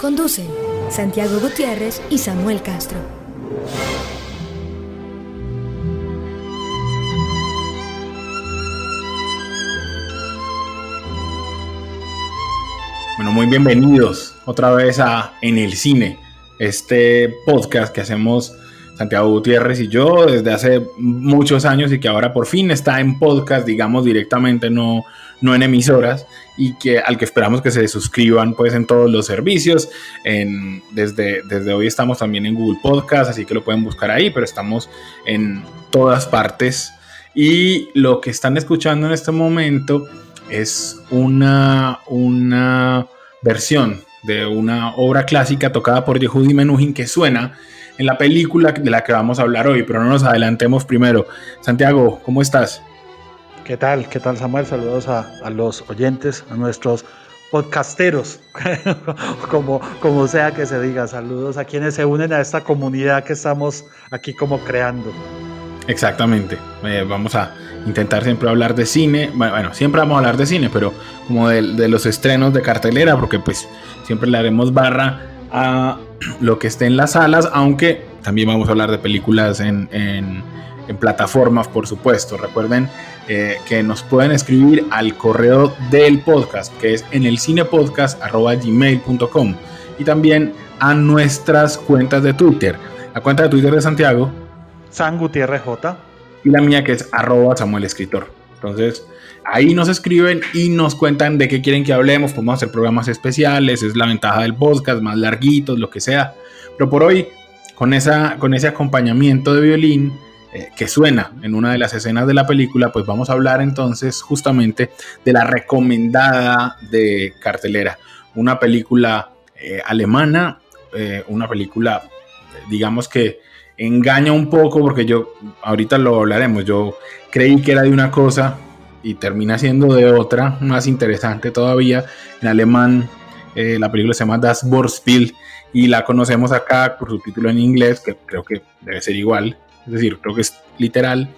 Conducen Santiago Gutiérrez y Samuel Castro. Bueno, muy bienvenidos otra vez a En el Cine, este podcast que hacemos Santiago Gutiérrez y yo desde hace muchos años y que ahora por fin está en podcast, digamos directamente, no, no en emisoras y que al que esperamos que se suscriban pues en todos los servicios. En, desde, desde hoy estamos también en Google Podcast, así que lo pueden buscar ahí, pero estamos en todas partes. Y lo que están escuchando en este momento es una, una versión de una obra clásica tocada por Yehudi Menuhin que suena en la película de la que vamos a hablar hoy, pero no nos adelantemos primero. Santiago, ¿cómo estás? ¿Qué tal? ¿Qué tal Samuel? Saludos a, los oyentes, a nuestros podcasteros, como, como sea que se diga. Saludos a quienes se unen a esta comunidad que estamos aquí como creando. Exactamente. Eh, vamos a intentar siempre hablar de cine. Bueno, siempre vamos a hablar de cine, pero como de, de, los estrenos de cartelera, porque pues siempre le haremos barra a lo que esté en las salas, aunque también vamos a hablar de películas en, en, plataformas, por supuesto. Recuerden eh, que nos pueden escribir al correo del podcast, que es en el cinepodcast.gmail.com y también a nuestras cuentas de Twitter. La cuenta de Twitter de Santiago. San Gutiérrez J. Y la mía que es arroba Samuel Escritor. Entonces, Ahí nos escriben y nos cuentan de qué quieren que hablemos. Podemos hacer programas especiales, es la ventaja del podcast, más larguitos, lo que sea. Pero por hoy, con, esa, con ese acompañamiento de violín eh, que suena en una de las escenas de la película, pues vamos a hablar entonces justamente de la recomendada de cartelera. Una película eh, alemana, eh, una película, digamos que engaña un poco porque yo, ahorita lo hablaremos, yo creí que era de una cosa y termina siendo de otra, más interesante todavía. En alemán la película se llama Das Vorspiel y la conocemos acá por su título en inglés, que creo que debe ser igual, es decir, creo que es literal,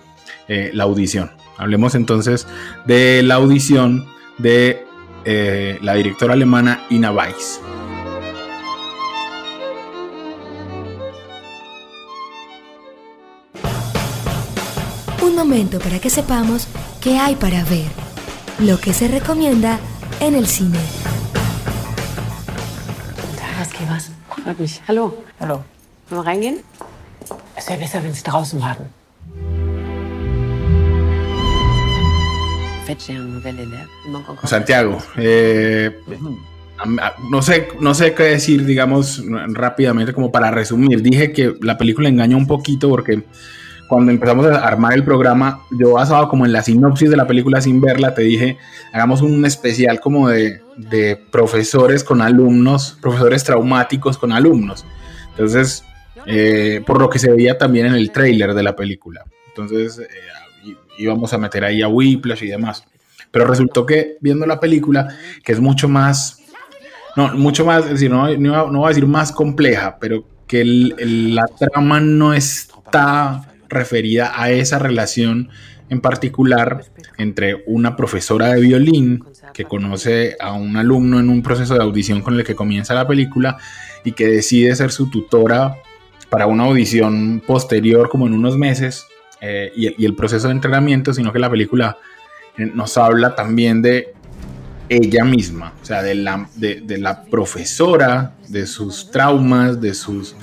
eh, la audición. Hablemos entonces de la audición de eh, la directora alemana Ina Weiss. Un momento para que sepamos qué hay para ver, lo que se recomienda en el cine. Was geht was? Freut mich. Hallo. Hallo. Wollen wir reingehen? Es wäre besser, wenn Sie draußen warten. Santiago, eh, no sé, no sé qué decir, digamos, rápidamente, como para resumir. Dije que la película engaña un poquito porque cuando empezamos a armar el programa, yo basado como en la sinopsis de la película sin verla, te dije, hagamos un especial como de, profesores con alumnos, profesores traumáticos con alumnos. Entonces, eh, por lo que se veía también en el tráiler de la película. Entonces, eh, íbamos a meter ahí a Whiplash y demás. Pero resultó que viendo la película, que es mucho más, no, mucho más, es decir, no, no, voy a decir más compleja, pero que la trama no está referida a esa relación en particular entre una profesora de violín que conoce a un alumno en un proceso de audición con el que comienza la película y que decide ser su tutora para una audición posterior como en unos meses eh, y, el proceso de entrenamiento, sino que la película eh, nos habla también de ella misma, o sea, de la, de la profesora, de sus traumas, de sus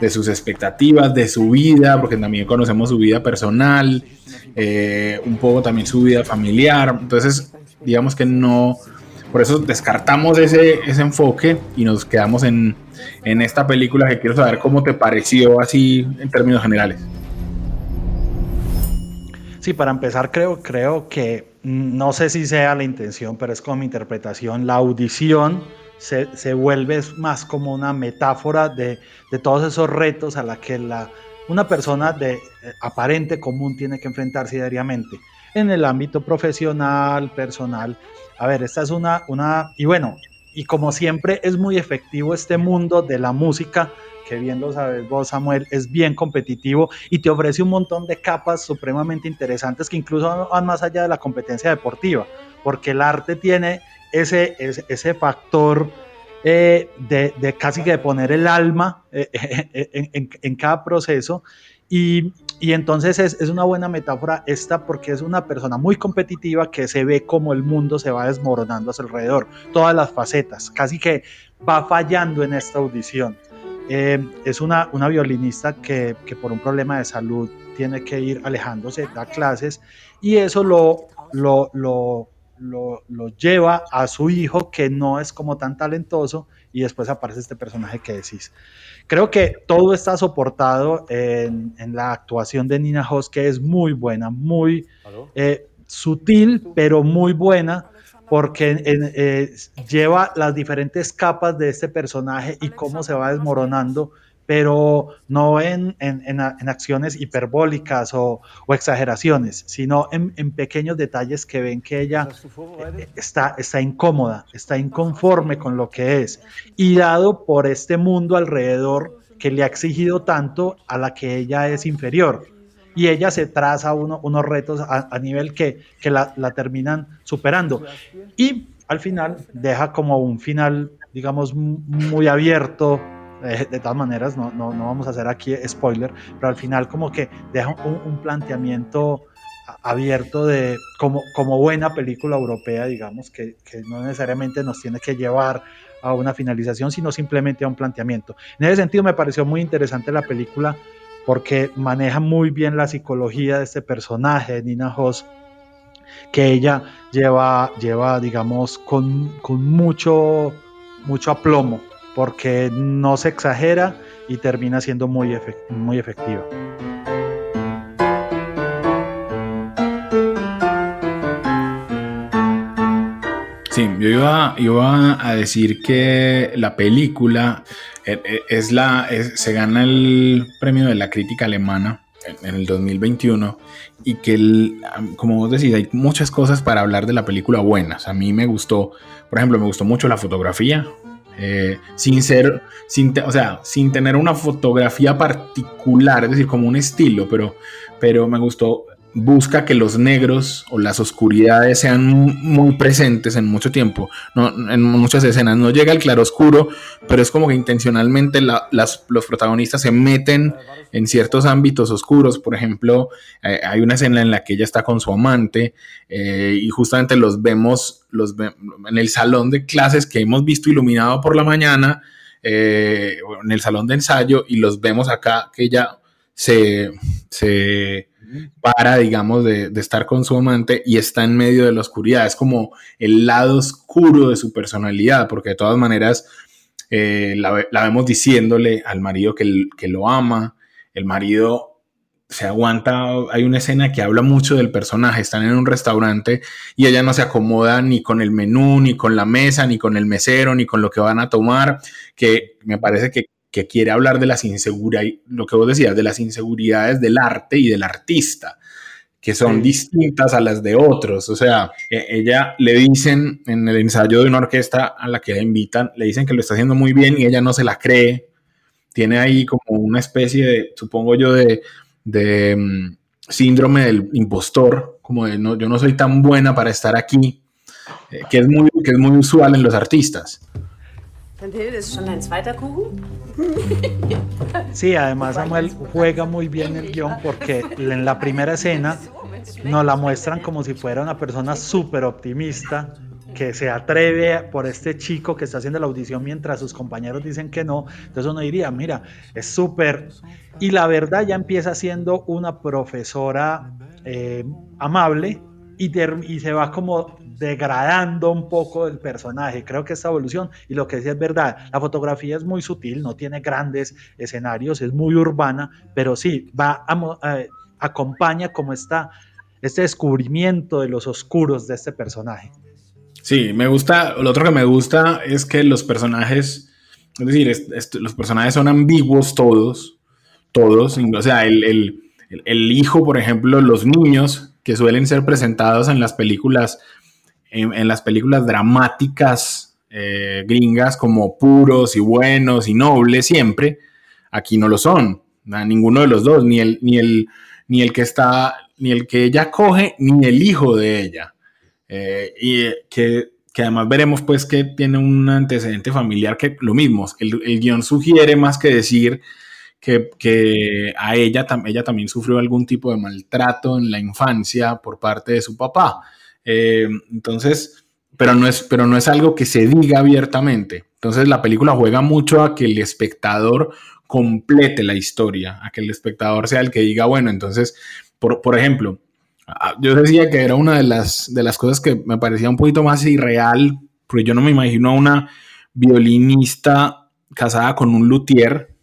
de sus expectativas, de su vida, porque también conocemos su vida personal, eh, un poco también su vida familiar. Entonces, digamos que no, por eso descartamos ese, ese enfoque y nos quedamos en, en esta película que quiero saber cómo te pareció así en términos generales. Sí, para empezar creo, creo que no sé si sea la intención, pero es como mi interpretación, la audición se, se vuelve más como una metáfora de, de, todos esos retos a la que la, una persona de eh, aparente común tiene que enfrentarse diariamente en el ámbito profesional, personal. A ver, esta es una, una, y bueno, y como siempre es muy efectivo este mundo de la música, que bien lo sabes vos, Samuel, es bien competitivo y te ofrece un montón de capas supremamente interesantes que incluso van más allá de la competencia deportiva, porque el arte tiene ese, ese, factor eh, de, casi que de poner el alma eh, en, cada proceso y, entonces es, es, una buena metáfora esta porque es una persona muy competitiva que se ve como el mundo se va desmoronando a su alrededor, todas las facetas, casi que va fallando en esta audición. Eh, es una, una violinista que, que, por un problema de salud tiene que ir alejándose, da clases y eso lo, lo, lo, lo, lleva a su hijo que no es como tan talentoso y después aparece este personaje que decís. Creo que todo está soportado en, en la actuación de Nina Hoss que es muy buena, muy eh, sutil pero muy buena porque eh, lleva las diferentes capas de este personaje y cómo se va desmoronando, pero no en, en, acciones hiperbólicas o, exageraciones, sino en, pequeños detalles que ven que ella eh, está, está incómoda, está inconforme con lo que es, y dado por este mundo alrededor que le ha exigido tanto a la que ella es inferior y ella se traza uno, unos retos a, nivel que, que la, la, terminan superando. Y al final deja como un final, digamos, muy abierto. Eh, de todas maneras, no, no, no, vamos a hacer aquí spoiler, pero al final como que deja un, planteamiento abierto de como, como buena película europea, digamos, que, que, no necesariamente nos tiene que llevar a una finalización, sino simplemente a un planteamiento. En ese sentido me pareció muy interesante la película porque maneja muy bien la psicología de este personaje, Nina Hoss, que ella lleva, lleva digamos, con, mucho, mucho aplomo, porque no se exagera y termina siendo muy, muy efectiva. Sí, yo iba, iba a decir que la película eh, eh, es la, se gana el premio de la crítica alemana en, el 2021 y que, como vos decís, hay muchas cosas para hablar de la película buenas. A mí me gustó, por ejemplo, me gustó mucho la fotografía, eh, sin ser, sin o sea, sin tener una fotografía particular, es decir, como un estilo, pero, pero me gustó busca que los negros o las oscuridades sean muy presentes en mucho tiempo, no, en muchas escenas. No llega el claroscuro, pero es como que intencionalmente los protagonistas se meten en ciertos ámbitos oscuros. Por ejemplo, eh, hay una escena en la que ella está con su amante eh, y justamente los vemos en el salón de clases que hemos visto iluminado por la mañana, eh, en el salón de ensayo, y los vemos acá que ella se... se para, digamos, de, estar con su amante y está en medio de la oscuridad. Es como el lado oscuro de su personalidad, porque de todas maneras eh, la, vemos diciéndole al marido que, que lo ama, el marido se aguanta, hay una escena que habla mucho del personaje, están en un restaurante y ella no se acomoda ni con el menú, ni con la mesa, ni con el mesero, ni con lo que van a tomar, que me parece que que quiere hablar de las inseguridades, lo que vos decías, de las inseguridades del arte y del artista, que son distintas a las de otros. O sea, e, ella le dicen en el ensayo de una orquesta a la que la invitan, le dicen que lo está haciendo muy bien y ella no se la cree. Tiene ahí como una especie de, supongo yo, de, de mm, síndrome del impostor, como de no, yo no soy tan buena para estar aquí, eh, que, es muy, que es muy usual en los artistas. Sí, además Samuel juega muy bien el guion porque en la primera escena nos la muestran como si fuera una persona súper optimista que se atreve por este chico que está haciendo la audición mientras sus compañeros dicen que no. Entonces uno diría, mira, es súper... Y la verdad ya empieza siendo una profesora eh, amable y, se va como degradando un poco el personaje. Creo que esta evolución, y lo que decía es verdad, la fotografía es muy sutil, no tiene grandes escenarios, es muy urbana, pero sí, va acompaña como está este descubrimiento de los oscuros de este personaje. Sí, me gusta, lo otro que me gusta es que los personajes, es decir, los personajes son ambiguos todos, todos, o sea, el, hijo, por ejemplo, los niños que suelen ser presentados en las películas, en, las películas dramáticas eh, gringas como puros y buenos y nobles siempre, aquí no lo son, ninguno de los dos, ni el, ni el, ni el que está, ni el que ella coge, ni el hijo de ella. Eh, y que, que, además veremos pues que tiene un antecedente familiar que lo mismo, el, el guion sugiere más que decir que, que, a ella, ella también sufrió algún tipo de maltrato en la infancia por parte de su papá. Eh, entonces, pero no, es, pero no es algo que se diga abiertamente. Entonces la película juega mucho a que el espectador complete la historia, a que el espectador sea el que diga, bueno, entonces, por, por ejemplo, yo decía que era una de las, de las cosas que me parecía un poquito más irreal, porque yo no me imagino a una violinista casada con un luthier,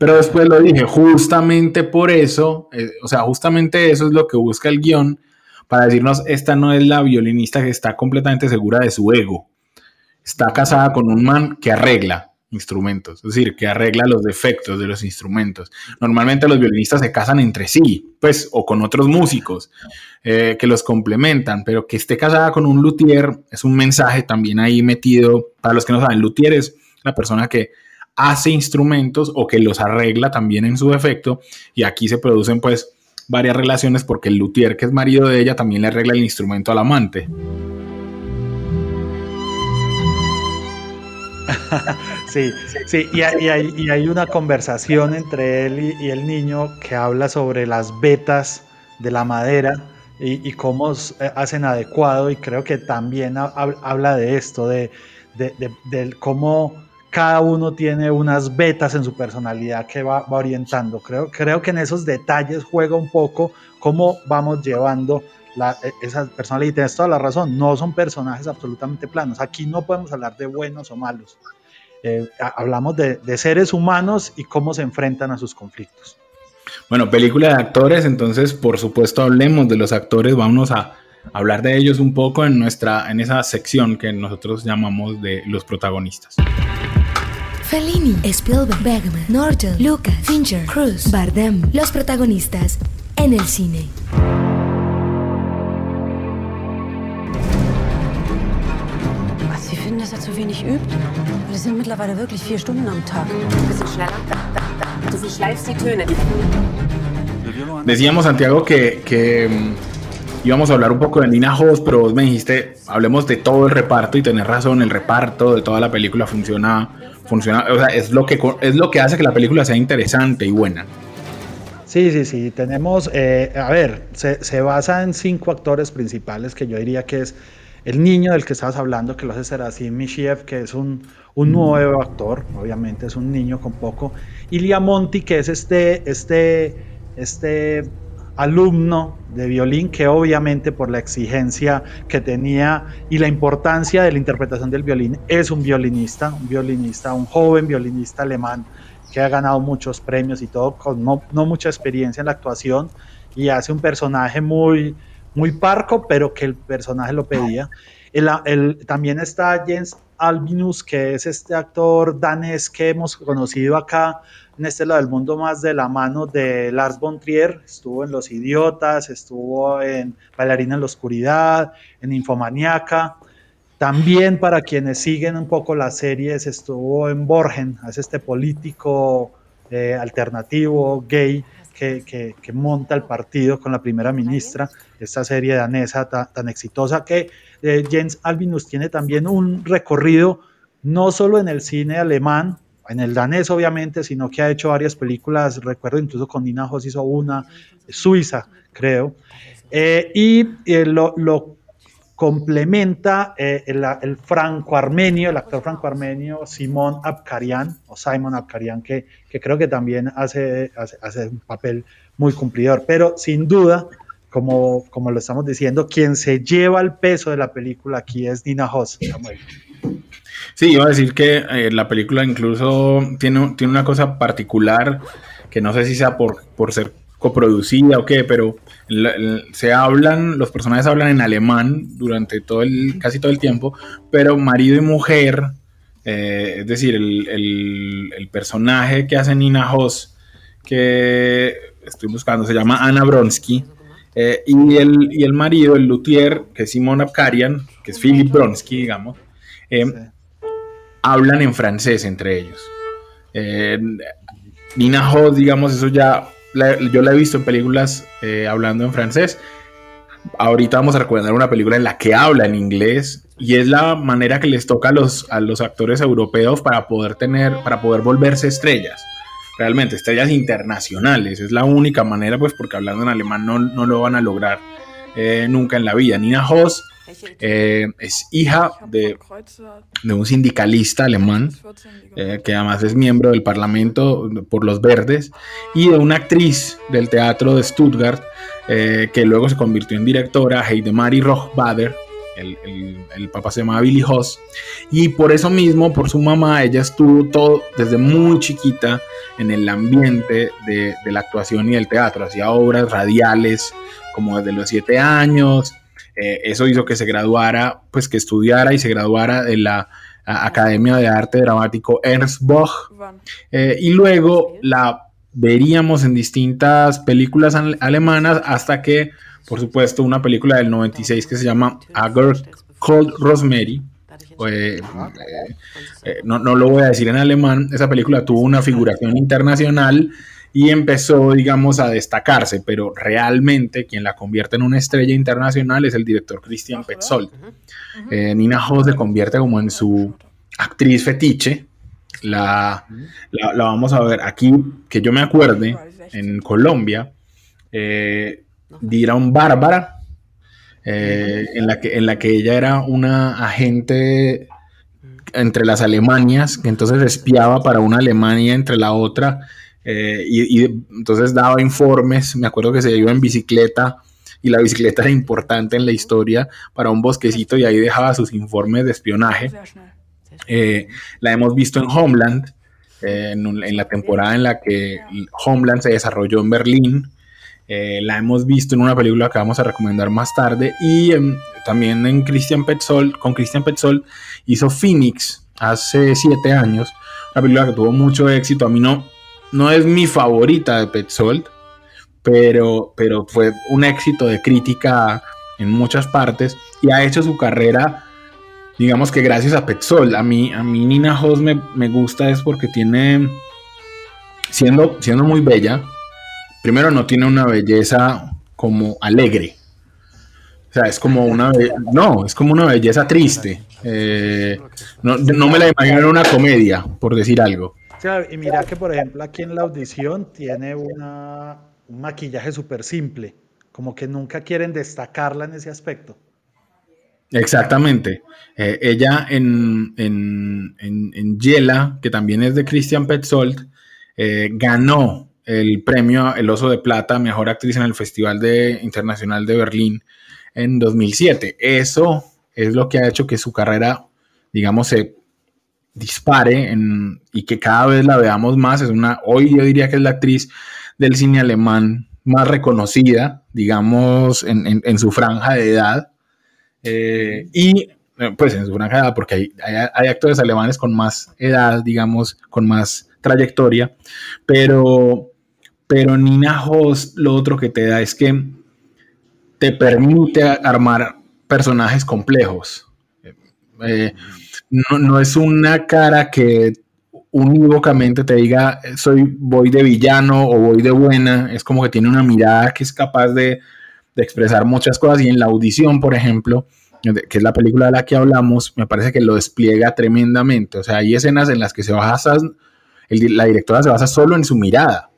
pero después lo dije, justamente por eso, eh, o sea, justamente eso es lo que busca el guion, para decirnos, esta no es la violinista que está completamente segura de su ego, está casada con un man que arregla, instrumentos, es decir, que arregla los defectos de los instrumentos. Normalmente los violinistas se casan entre sí, pues, o con otros músicos eh, que los complementan, pero que esté casada con un luthier es un mensaje también ahí metido, para los que no saben, luthier es la persona que hace instrumentos o que los arregla también en su defecto, y aquí se producen pues varias relaciones porque el luthier, que es marido de ella, también le arregla el instrumento al amante. sí, sí, y hay, una conversación entre él y, el niño que habla sobre las vetas de la madera y, cómo eh, hacen adecuado y creo que también habla de esto, de, cómo cada uno tiene unas vetas en su personalidad que va, orientando. Creo, creo que en esos detalles juega un poco cómo vamos llevando la, e, esa personalidad. Y tienes toda la razón, no son personajes absolutamente planos. Aquí no podemos hablar de buenos o malos. Eh, hablamos de, seres humanos y cómo se enfrentan a sus conflictos. Bueno, película de actores, entonces por supuesto hablemos de los actores, vamos a hablar de ellos un poco en nuestra en esa sección que nosotros llamamos de los protagonistas. Fellini, Spielberg, Bergman, Norton, Lucas, Fincher, Cruz, Bardem, los protagonistas en el cine. dass er zu wenig übt? Wir sind mittlerweile wirklich vier Stunden am Tag. Ein bisschen schneller. Du verschleifst die Töne. Decíamos, Santiago, que, que mm, íbamos a hablar un poco de Nina Hoss, pero vos me dijiste, hablemos de todo el reparto y tenés razón, el reparto de toda la película funciona, funciona o sea, es lo que, es lo que hace que la película sea interesante y buena. Sí, sí, sí, tenemos, eh, a ver, se, se, basa en cinco actores principales que yo diría que es el niño del que estabas hablando, que lo hace Serafín Michiev, que es un, un, nuevo actor, obviamente es un niño con poco. Y Monti, que es este, este, este alumno de violín que obviamente por la exigencia que tenía y la importancia de la interpretación del violín es un violinista, un violinista, un joven violinista alemán que ha ganado muchos premios y todo, con no, no mucha experiencia en la actuación y hace un personaje muy, muy parco, pero que el personaje lo pedía. El, también está Jens Albinus, que es este actor danés que hemos conocido acá en este lado del mundo más de la mano de Lars von Trier. Estuvo en Los Idiotas, estuvo en Bailarina en la Oscuridad, en Infomaniaca. También para quienes siguen un poco las series, estuvo en Borgen, es este político eh, alternativo, gay, que, monta el partido con la primera ministra, esta serie danesa tan, exitosa que eh, Jens Albinus tiene también un recorrido no solo en el cine alemán, en el danés obviamente, sino que ha hecho varias películas, recuerdo incluso con Nina Hoss hizo una, Suiza creo, eh, y eh, lo, complementa el, franco-armenio, el actor franco-armenio Simón Abkarian, o Simon Abkarian, que, creo que también hace, hace, un papel muy cumplidor. Pero sin duda, como, como lo estamos diciendo, quien se lleva el peso de la película aquí es Nina Hoss. Sí, iba a decir que eh, la película incluso tiene, tiene una cosa particular que no sé si sea por, por ser coproducida o qué, pero se hablan, los personajes hablan en alemán durante todo el, casi todo el tiempo, pero marido y mujer, eh, es decir, el, personaje que hace Nina Hoss, que estoy buscando, se llama Ana Bronsky, eh, y, el, y el marido, el luthier, que es Simon Abkarian, que es Philip Bronsky, digamos, eh, hablan en francés entre ellos. Nina Hoss, digamos, eso ya yo la he visto en películas eh, hablando en francés. Ahorita vamos a recomendar una película en la que habla en inglés y es la manera que les toca a los, a los actores europeos para poder tener, para poder volverse estrellas. Realmente, estrellas internacionales. Es la única manera, pues, porque hablando en alemán no, no lo van a lograr eh, nunca en la vida. Nina Hoss eh, es hija de, de, un sindicalista alemán, eh, que además es miembro del Parlamento por los Verdes, y de una actriz del teatro de Stuttgart, eh, que luego se convirtió en directora, Heidemarie Rochbader. El, el, papá se llamaba Billy Hoss, y por eso mismo, por su mamá, ella estuvo todo desde muy chiquita en el ambiente de, de la actuación y del teatro, hacía obras radiales como desde los siete años, eh, eso hizo que se graduara, pues que estudiara y se graduara de la Academia de Arte Dramático Ernst Boch. Eh, y luego la veríamos en distintas películas alemanas hasta que, por supuesto, una película del 96 que se llama A Girl Called Rosemary. Eh, no, no lo voy a decir en alemán, esa película tuvo una figuración internacional y empezó, digamos, a destacarse, pero realmente quien la convierte en una estrella internacional es el director Christian Petzold. Eh, Nina Hoss se convierte como en su actriz fetiche. La, la, vamos a ver aquí, que yo me acuerde, en Colombia, eh, dieron Bárbara, eh, en, la que, en la que ella era una agente entre las Alemanias, que entonces espiaba para una Alemania entre la otra eh, y, entonces daba informes, me acuerdo que se iba en bicicleta y la bicicleta era importante en la historia para un bosquecito y ahí dejaba sus informes de espionaje. Eh, la hemos visto en Homeland, eh, en, la temporada en la que Homeland se desarrolló en Berlín. la hemos visto en una película que vamos a recomendar más tarde y también en Christian Petzold, con Christian Petzold hizo Phoenix hace siete años, una película que tuvo mucho éxito. A mí no, no es mi favorita de Petzold, pero, pero fue un éxito de crítica en muchas partes y ha hecho su carrera, digamos que gracias a Petzold. A mí, a mí Nina Hoss me, gusta es porque tiene, siendo, siendo muy bella, primero no tiene una belleza como alegre. O sea, es como una... No, es como una belleza triste. Eh, no, no, me la imagino en una comedia, por decir algo y mira que, por ejemplo, aquí en la audición tiene una, un maquillaje súper simple, como que nunca quieren destacarla en ese aspecto. Exactamente. Eh, ella en, en, en, Yela, que también es de Christian Petzold, eh, ganó el premio El Oso de Plata, Mejor Actriz en el Festival de, Internacional de Berlín en 2007. Eso es lo que ha hecho que su carrera, digamos, se dispare y que cada vez la veamos más. Es una, hoy yo diría que es la actriz del cine alemán más reconocida, digamos, en, su franja de edad. Eh, y eh, pues en su franja de edad, porque hay, hay, actores alemanes con más edad, digamos, con más trayectoria, pero, pero Nina Hoss lo otro que te da es que te permite armar personajes complejos. Eh, no, no es una cara que unívocamente te diga soy voy de villano o voy de buena, es como que tiene una mirada que es capaz de, expresar muchas cosas. Y en la audición, por ejemplo, que es la película de la que hablamos, me parece que lo despliega tremendamente, o sea, hay escenas en las que se basa, la directora se basa solo en su mirada,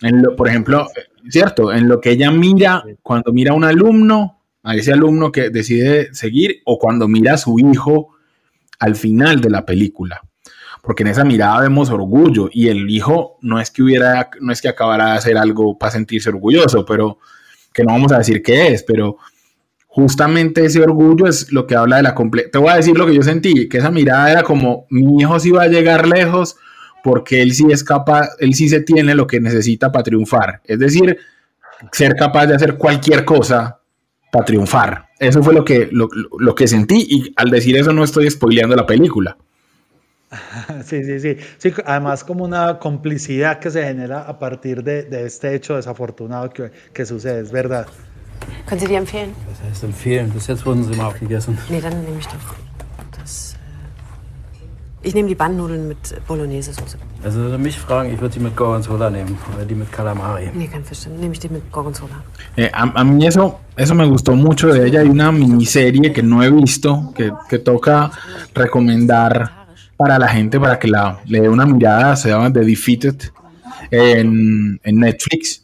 en lo, por ejemplo, cierto, en lo que ella mira cuando mira a un alumno, a ese alumno que decide seguir, o cuando mira a su hijo, al final de la película. Porque en esa mirada vemos orgullo y el hijo no es que hubiera, no es que acabara de hacer algo para sentirse orgulloso, pero que no vamos a decir qué es, pero justamente ese orgullo es lo que habla de la completa. Te voy a decir lo que yo sentí, que esa mirada era como mi hijo sí va a llegar lejos porque él sí es capaz, él sí se tiene lo que necesita para triunfar. Es decir, ser capaz de hacer cualquier cosa para triunfar. Eso fue lo que, lo, que sentí y al decir eso no estoy spoileando la película. Sí, sí, sí, sí. Además como una complicidad que se genera a partir de, de este hecho desafortunado que, que, sucede, es verdad. ¿Können Sie die empfehlen? Was heißt empfehlen? Bis jetzt wurden sie immer aufgegessen. Nee, dann nehme ich doch das... Ich nehme die Bandnudeln mit Bolognese-Soße. Also wenn mich fragen, ich würde die mit Gorgonzola nehmen oder die mit Calamari. Nee, kein Fisch, nehme ich die mit Gorgonzola. Eh, a, a, mí eso, eso me gustó mucho de ella. Hay una miniserie que no he visto, que, que toca recomendar para la gente, para que la, le dé una mirada. Se llama The Defeated en, en Netflix.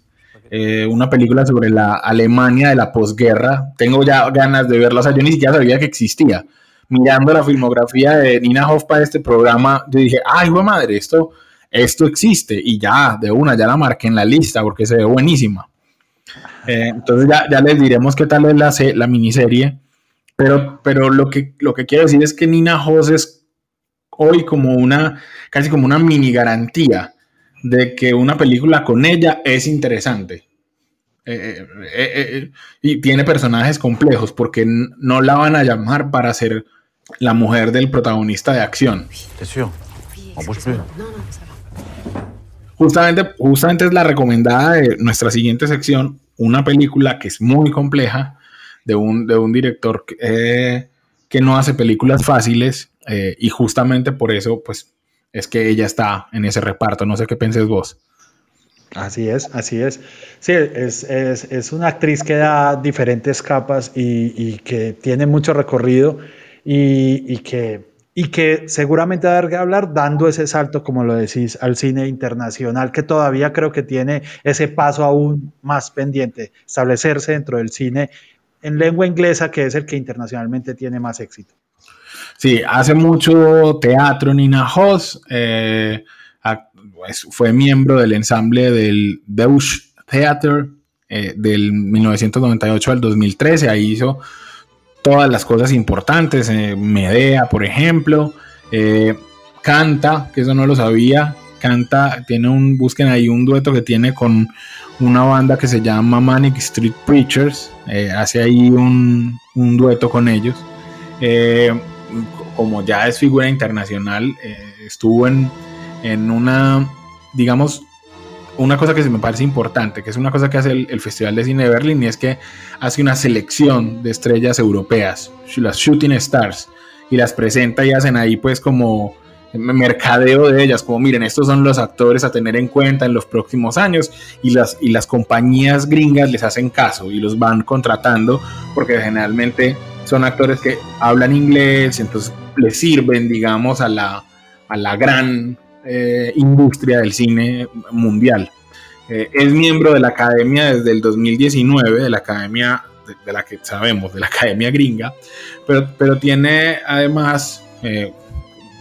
Eh, una película sobre la Alemania de la posguerra. Tengo ya ganas de verla. O sea, yo ni siquiera sabía que existía mirando la filmografía de Nina Hoff para este programa, yo dije, ay, güey madre, esto, esto existe. Y ya, de una, ya la marqué en la lista porque se ve buenísima. Eh, entonces ya, ya, les diremos qué tal es la, la miniserie. Pero, pero lo, que, lo que quiero decir es que Nina Hoss es hoy como una, casi como una mini garantía de que una película con ella es interesante. Eh, eh, y tiene personajes complejos porque no la van a llamar para ser la mujer del protagonista de acción. Justamente, justamente es la recomendada de nuestra siguiente sección, una película que es muy compleja, de un, de un director que, eh, que no hace películas fáciles eh, y justamente por eso pues es que ella está en ese reparto. No sé qué penses vos. Así es, así es. Sí, es, es, es una actriz que da diferentes capas y, y que tiene mucho recorrido y, que, y que seguramente va a dar que hablar dando ese salto, como lo decís, al cine internacional, que todavía creo que tiene ese paso aún más pendiente, establecerse dentro del cine en lengua inglesa, que es el que internacionalmente tiene más éxito. Sí, hace mucho teatro Nina Hoss, eh, fue miembro del ensamble del Deutsche Theater eh, del 1998 al 2013, ahí hizo todas las cosas importantes. Eh, Medea, por ejemplo. Eh, canta, que eso no lo sabía. Canta, tiene un, busquen ahí un dueto que tiene con una banda que se llama Manic Street Preachers. Hace ahí un, un, dueto con ellos. como ya es figura internacional, estuvo en, en una, digamos, una cosa que se me parece importante, que es una cosa que hace el, Festival de Cine de Berlín, y es que hace una selección de estrellas europeas, las Shooting Stars, y las presenta y hacen ahí pues como mercadeo de ellas, como miren, estos son los actores a tener en cuenta en los próximos años y las, y las compañías gringas les hacen caso y los van contratando porque generalmente son actores que hablan inglés, entonces les sirven, digamos, a la, a la gran eh, industria del cine mundial. Eh, es miembro de la academia desde el 2019, de la academia de, la que sabemos, de la academia gringa, pero, pero tiene además, eh,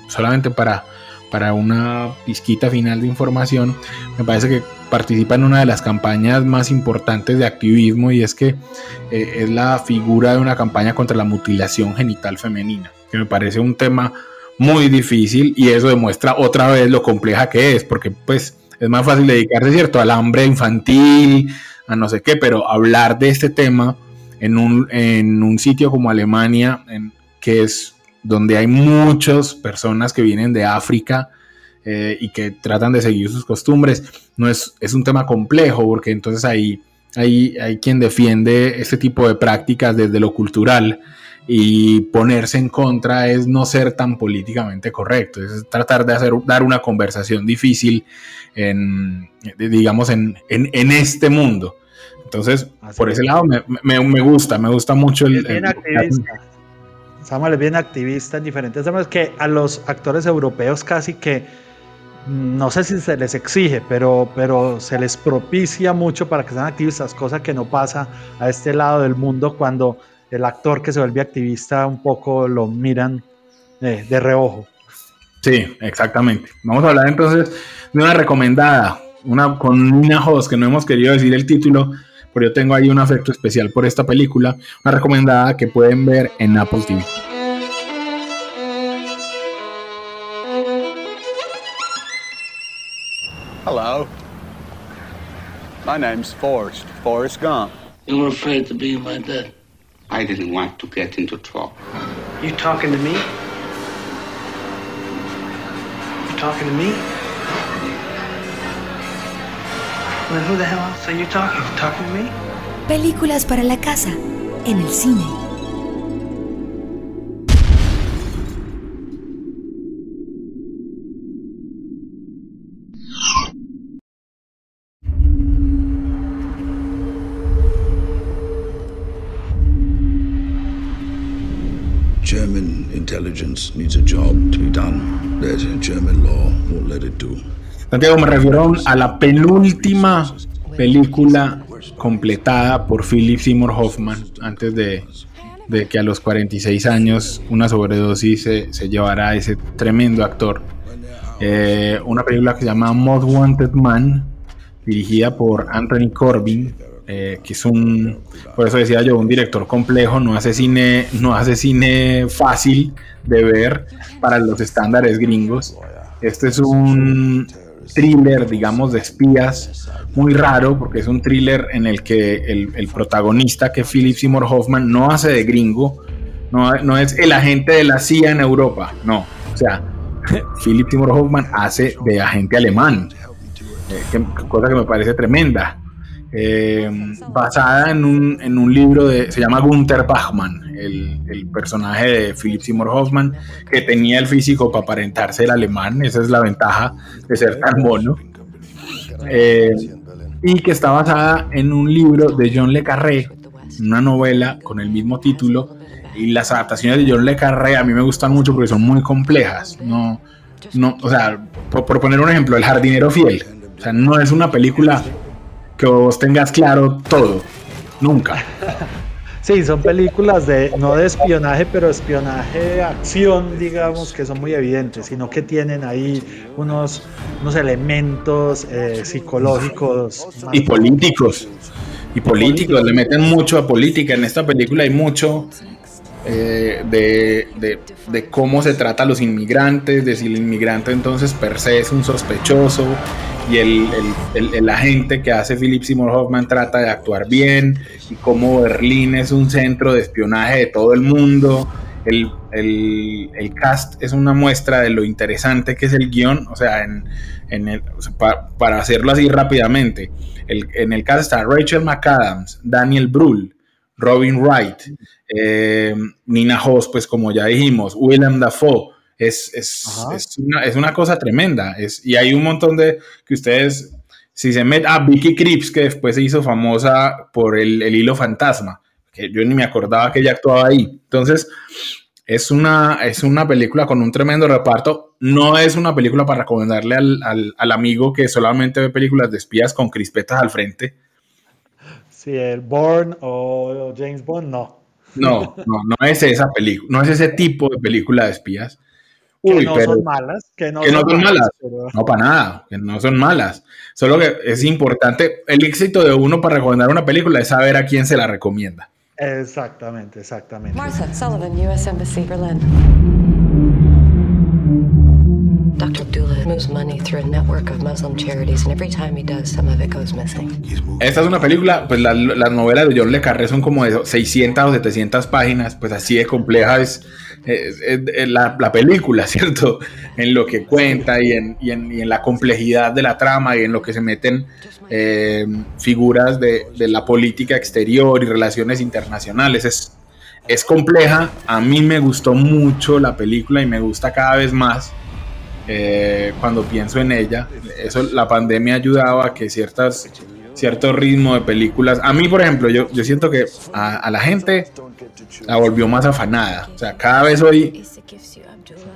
solamente para, para una pizquita final de información, me parece que participa en una de las campañas más importantes de activismo y es que es la figura de una campaña contra la mutilación genital femenina, que me parece un tema muy difícil y eso demuestra otra vez lo compleja que es, porque pues es más fácil dedicarse, ¿cierto?, al hambre infantil, a no sé qué, pero hablar de este tema en un, en un sitio como Alemania, en, que es donde hay muchas personas que vienen de África eh, y que tratan de seguir sus costumbres, no es, es un tema complejo, porque entonces ahí hay, hay quien defiende este tipo de prácticas desde lo cultural y ponerse en contra es no ser tan políticamente correcto, es tratar de hacer, dar una conversación difícil en, digamos, en, en, este mundo. Entonces, por ese lado me, me, gusta, me gusta mucho el... bien activista. Samuel es bien activista en diferentes temas que a los actores europeos casi que no sé si se les exige, pero, pero se les propicia mucho para que sean activistas, cosa que no pasa a este lado del mundo cuando el actor que se vuelve activista un poco lo miran eh, de reojo. Sí, exactamente. Vamos a hablar entonces de una recomendada, una con Nina Hoss, que no hemos querido decir el título, pero yo tengo ahí un afecto especial por esta película, una recomendada que pueden ver en Apple TV. My name's Forrest. Forrest Gump. You were afraid to be my dad. I didn't want to get into trouble. You talking to me? You talking to me? Well, who the hell else are you talking? Talking to me? Películas para la casa, en el cine. Intelligence needs a job to be done German law won't let it do. Santiago, me refiero a la penúltima película completada por Philip Seymour Hoffman antes de, de que a los 46 años una sobredosis se, se llevara a ese tremendo actor. Eh, una película que se llama Most Wanted Man, dirigida por Anthony Corbin, eh, que es un, por eso decía yo, un director complejo, no hace cine, no hace cine fácil de ver para los estándares gringos. Este es un thriller, digamos, de espías muy raro, porque es un thriller en el que el, el protagonista, que Philip Seymour Hoffman, no hace de gringo, no, no es el agente de la CIA en Europa, no. O sea, Philip Seymour Hoffman hace de agente alemán, eh, que, cosa que me parece tremenda. Eh, basada en un, en un, libro de, se llama Gunther Bachmann, el, el, personaje de Philip Seymour Hoffman, que tenía el físico para aparentarse el alemán, esa es la ventaja de ser tan mono, eh, y que está basada en un libro de John Le Carré, una novela con el mismo título, y las adaptaciones de John Le Carré a mí me gustan mucho porque son muy complejas, no, no, o sea, por, por poner un ejemplo, El jardinero fiel, o sea, no es una película que vos tengas claro todo. Nunca. Sí, son películas de, no de espionaje, pero espionaje de acción, digamos, que son muy evidentes, sino que tienen ahí unos, unos elementos eh, psicológicos. Y políticos. Y políticos, le meten mucho a política. En esta película hay mucho eh, de, de, de, cómo se trata a los inmigrantes, de si el inmigrante entonces per se es un sospechoso y el, el, el, agente que hace Philip Seymour Hoffman trata de actuar bien y cómo Berlín es un centro de espionaje de todo el mundo. El, cast es una muestra de lo interesante que es el guion, o sea, en, en para hacerlo así rápidamente, en el cast está Rachel McAdams, Daniel Brühl, Robin Wright, eh, Nina Hoss, pues como ya dijimos, Willem Dafoe, es, es, es, una, es, una, cosa tremenda. Es, y hay un montón de que ustedes, si se meten, ah, Vicky Cripps, que después se hizo famosa por el, el, hilo fantasma, que yo ni me acordaba que ella actuaba ahí. Entonces, es una, es una película con un tremendo reparto. No es una película para recomendarle al, al, al amigo que solamente ve películas de espías con crispetas al frente. Sí, el Bourne o James Bond, no. No, no, no es esa película, no es ese tipo de película de espías. Uy, que no pero, son malas, que no, que son, no son, malas, pero... no para nada, que no son malas. Solo que es importante, el éxito de uno para recomendar una película es saber a quién se la recomienda. Exactamente, exactamente. Martha Sullivan, U.S. Embassy, Berlin. Dr. Abdullah moves money through a network of Muslim charities, and every time he does, some of it goes missing. Esta es una película, pues las la novelas de John Le Carré son como de 600 o 700 páginas, pues así de compleja es, la, la, película, ¿cierto? En lo que cuenta y en, y, en, y en, la complejidad de la trama y en lo que se meten eh, figuras de, de, la política exterior y relaciones internacionales. Es, es compleja, a mí me gustó mucho la película y me gusta cada vez más. Eh, cuando pienso en ella. Eso, la pandemia ha ayudado a que ciertas, cierto ritmo de películas. A mí, por ejemplo, yo, yo siento que a, la gente la volvió más afanada. O sea, cada vez hoy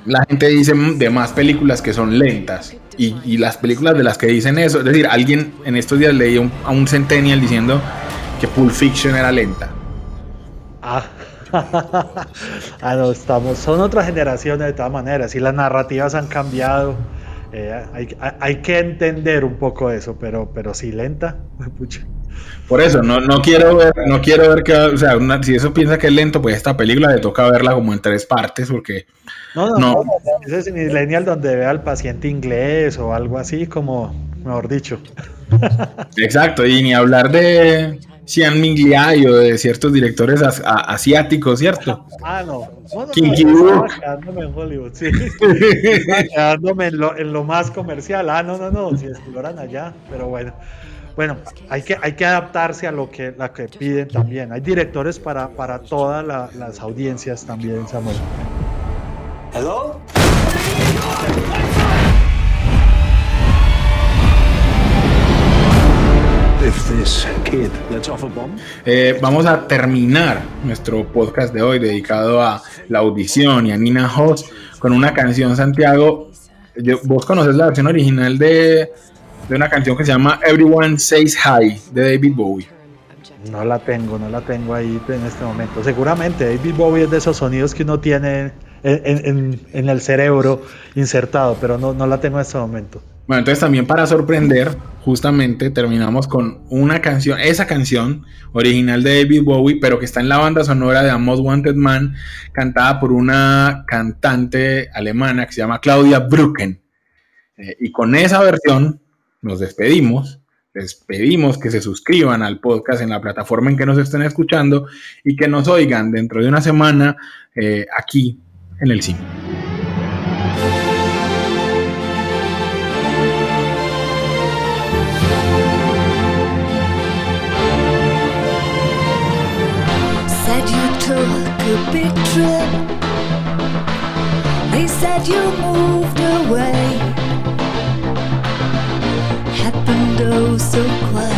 la gente dice de más películas que son lentas. Y, y las películas de las que dicen eso, es decir, alguien en estos días leí un, a un Centennial diciendo que Pulp Fiction era lenta. Ah. ah, no, estamos, son otras generaciones de todas maneras y las narrativas han cambiado. Eh, hay, hay, que entender un poco eso, pero, pero sí lenta. Pucha. Por eso, no, no quiero ver, no quiero ver que, o sea, una, si eso piensa que es lento, pues esta película le toca verla como en tres partes, porque no, no, no. no ese es millennial donde ve al paciente inglés o algo así, como mejor dicho. Exacto, y ni hablar de Xian Mingliai o de ciertos directores asiáticos, ¿cierto? Ah, no. no, no, quedándome en Hollywood, sí. quedándome en lo, en lo, más comercial. Ah, no, no, no, si exploran allá, pero bueno. Bueno, hay que, hay que adaptarse a lo que, la que piden también. Hay directores para, para todas las audiencias también, Samuel. Hello? Eh, vamos a terminar nuestro podcast de hoy dedicado a la audición y a Nina Hoss con una canción, Santiago. vos conoces la versión original de, de una canción que se llama Everyone Says Hi de David Bowie. No la tengo, no la tengo ahí en este momento. Seguramente David Bowie es de esos sonidos que uno tiene en, en, el cerebro insertado, pero no, no la tengo en este momento. Bueno, entonces también para sorprender, justamente terminamos con una canción, esa canción original de David Bowie, pero que está en la banda sonora de A Most Wanted Man, cantada por una cantante alemana que se llama Claudia Brücken. Eh, y con esa versión nos despedimos. Les pedimos que se suscriban al podcast en la plataforma en que nos estén escuchando y que nos oigan dentro de una semana eh, aquí en el cine. that you moved away happened oh so quiet.